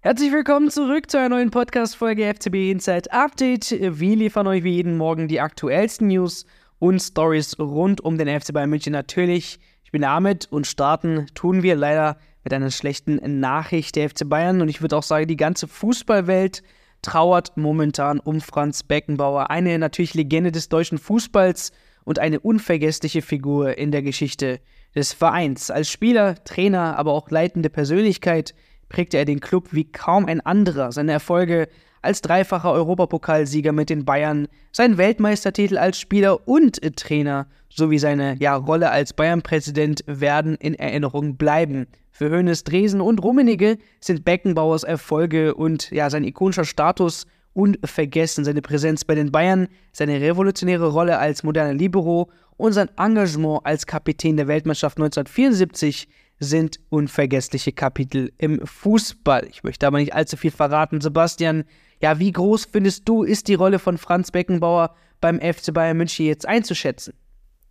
Herzlich willkommen zurück zu einer neuen Podcast-Folge FCB Inside Update. Wir liefern euch wie jeden Morgen die aktuellsten News und Stories rund um den FC Bayern München. Natürlich, ich bin Ahmed und starten tun wir leider mit einer schlechten Nachricht der FC Bayern. Und ich würde auch sagen, die ganze Fußballwelt trauert momentan um Franz Beckenbauer. Eine natürlich Legende des deutschen Fußballs und eine unvergessliche Figur in der Geschichte des Vereins. Als Spieler, Trainer, aber auch leitende Persönlichkeit prägte er den Club wie kaum ein anderer. Seine Erfolge als dreifacher Europapokalsieger mit den Bayern, sein Weltmeistertitel als Spieler und Trainer sowie seine ja, Rolle als Bayern-Präsident werden in Erinnerung bleiben. Für Hoeneß, Dresen und Rummenigge sind Beckenbauers Erfolge und ja, sein ikonischer Status unvergessen. Seine Präsenz bei den Bayern, seine revolutionäre Rolle als moderner Libero und sein Engagement als Kapitän der Weltmannschaft 1974 sind unvergessliche Kapitel im Fußball. Ich möchte aber nicht allzu viel verraten. Sebastian, ja, wie groß findest du, ist die Rolle von Franz Beckenbauer beim FC Bayern München jetzt einzuschätzen?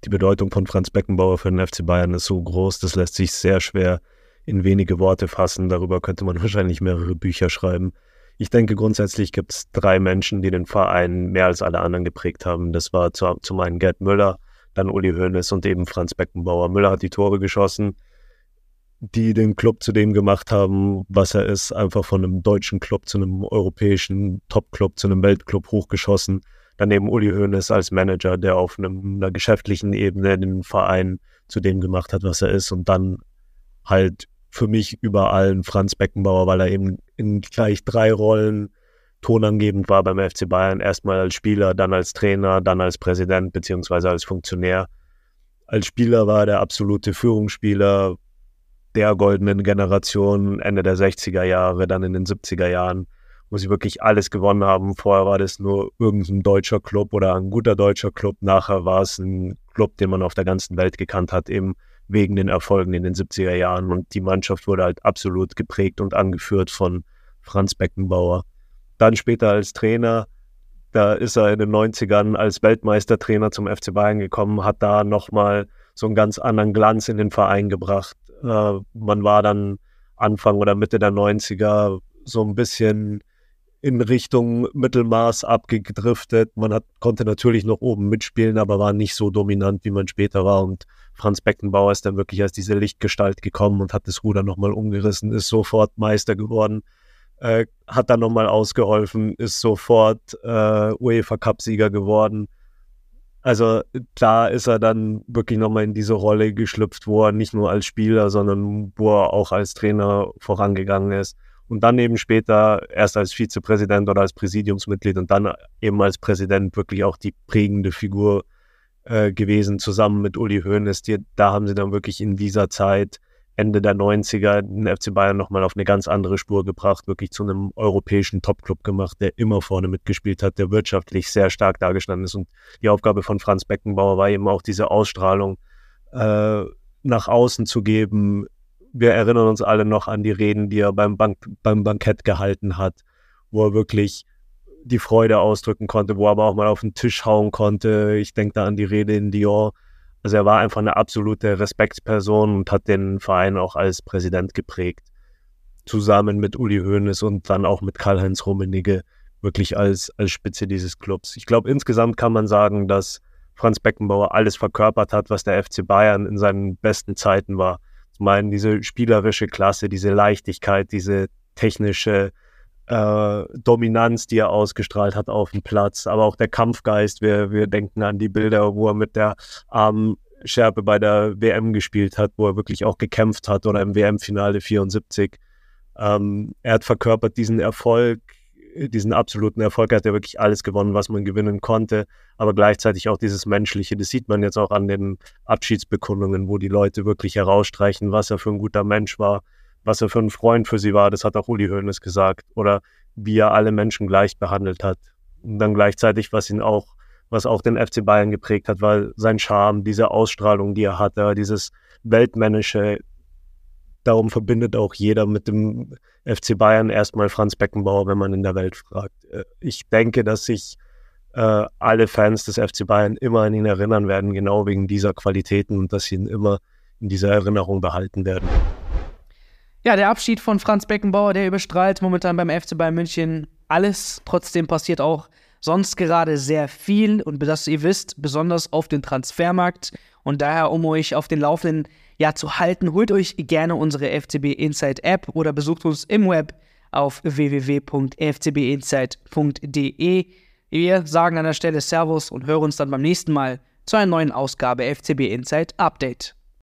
Die Bedeutung von Franz Beckenbauer für den FC Bayern ist so groß, das lässt sich sehr schwer in wenige Worte fassen. Darüber könnte man wahrscheinlich mehrere Bücher schreiben. Ich denke, grundsätzlich gibt es drei Menschen, die den Verein mehr als alle anderen geprägt haben. Das war zum einen Gerd Müller, dann Uli Hoeneß und eben Franz Beckenbauer. Müller hat die Tore geschossen, die den Club zu dem gemacht haben, was er ist, einfach von einem deutschen Club zu einem europäischen Top-Club, zu einem Weltclub hochgeschossen. Daneben Uli Hoeneß als Manager, der auf einem, einer geschäftlichen Ebene den Verein zu dem gemacht hat, was er ist. Und dann halt für mich über allen Franz Beckenbauer, weil er eben in gleich drei Rollen tonangebend war beim FC Bayern. Erstmal als Spieler, dann als Trainer, dann als Präsident beziehungsweise als Funktionär. Als Spieler war er der absolute Führungsspieler, der goldenen Generation Ende der 60er Jahre, dann in den 70er Jahren, wo sie wirklich alles gewonnen haben. Vorher war das nur irgendein deutscher Club oder ein guter deutscher Club. Nachher war es ein Club, den man auf der ganzen Welt gekannt hat, eben wegen den Erfolgen in den 70er Jahren. Und die Mannschaft wurde halt absolut geprägt und angeführt von Franz Beckenbauer. Dann später als Trainer, da ist er in den 90ern als Weltmeistertrainer zum FC Bayern gekommen, hat da nochmal so einen ganz anderen Glanz in den Verein gebracht. Äh, man war dann Anfang oder Mitte der 90er so ein bisschen in Richtung Mittelmaß abgedriftet. Man hat, konnte natürlich noch oben mitspielen, aber war nicht so dominant, wie man später war. Und Franz Beckenbauer ist dann wirklich als diese Lichtgestalt gekommen und hat das Ruder nochmal umgerissen, ist sofort Meister geworden, äh, hat dann nochmal ausgeholfen, ist sofort äh, UEFA Cup-Sieger geworden also klar ist er dann wirklich nochmal in diese Rolle geschlüpft, wo er nicht nur als Spieler, sondern wo er auch als Trainer vorangegangen ist. Und dann eben später erst als Vizepräsident oder als Präsidiumsmitglied und dann eben als Präsident wirklich auch die prägende Figur äh, gewesen, zusammen mit Uli Hoeneß. Die, da haben sie dann wirklich in dieser Zeit Ende der 90er den FC Bayern nochmal auf eine ganz andere Spur gebracht, wirklich zu einem europäischen Topclub gemacht, der immer vorne mitgespielt hat, der wirtschaftlich sehr stark dargestanden ist. Und die Aufgabe von Franz Beckenbauer war eben auch diese Ausstrahlung äh, nach außen zu geben. Wir erinnern uns alle noch an die Reden, die er beim, Bank beim Bankett gehalten hat, wo er wirklich die Freude ausdrücken konnte, wo er aber auch mal auf den Tisch hauen konnte. Ich denke da an die Rede in Dior, also er war einfach eine absolute Respektsperson und hat den Verein auch als Präsident geprägt. Zusammen mit Uli Hoeneß und dann auch mit Karl-Heinz Rummenigge wirklich als, als Spitze dieses Clubs. Ich glaube, insgesamt kann man sagen, dass Franz Beckenbauer alles verkörpert hat, was der FC Bayern in seinen besten Zeiten war. Zum einen diese spielerische Klasse, diese Leichtigkeit, diese technische äh, Dominanz, die er ausgestrahlt hat auf dem Platz, aber auch der Kampfgeist. Wir, wir denken an die Bilder, wo er mit der Armschärpe bei der WM gespielt hat, wo er wirklich auch gekämpft hat oder im WM-Finale 74. Ähm, er hat verkörpert diesen Erfolg, diesen absoluten Erfolg, er hat ja wirklich alles gewonnen, was man gewinnen konnte, aber gleichzeitig auch dieses Menschliche. Das sieht man jetzt auch an den Abschiedsbekundungen, wo die Leute wirklich herausstreichen, was er für ein guter Mensch war, was er für ein Freund für sie war, das hat auch Uli Hoeneß gesagt. Oder wie er alle Menschen gleich behandelt hat. Und dann gleichzeitig, was ihn auch, was auch den FC Bayern geprägt hat, war sein Charme, diese Ausstrahlung, die er hatte, dieses Weltmännische. Darum verbindet auch jeder mit dem FC Bayern erstmal Franz Beckenbauer, wenn man in der Welt fragt. Äh, ich denke, dass sich äh, alle Fans des FC Bayern immer an ihn erinnern werden, genau wegen dieser Qualitäten und dass sie ihn immer in dieser Erinnerung behalten werden. Ja, der Abschied von Franz Beckenbauer, der überstrahlt momentan beim FC Bayern München alles. Trotzdem passiert auch sonst gerade sehr viel und das ihr wisst, besonders auf dem Transfermarkt. Und daher, um euch auf den Laufenden ja, zu halten, holt euch gerne unsere FCB Insight App oder besucht uns im Web auf www.fcbinsight.de. Wir sagen an der Stelle Servus und hören uns dann beim nächsten Mal zu einer neuen Ausgabe FCB Insight Update.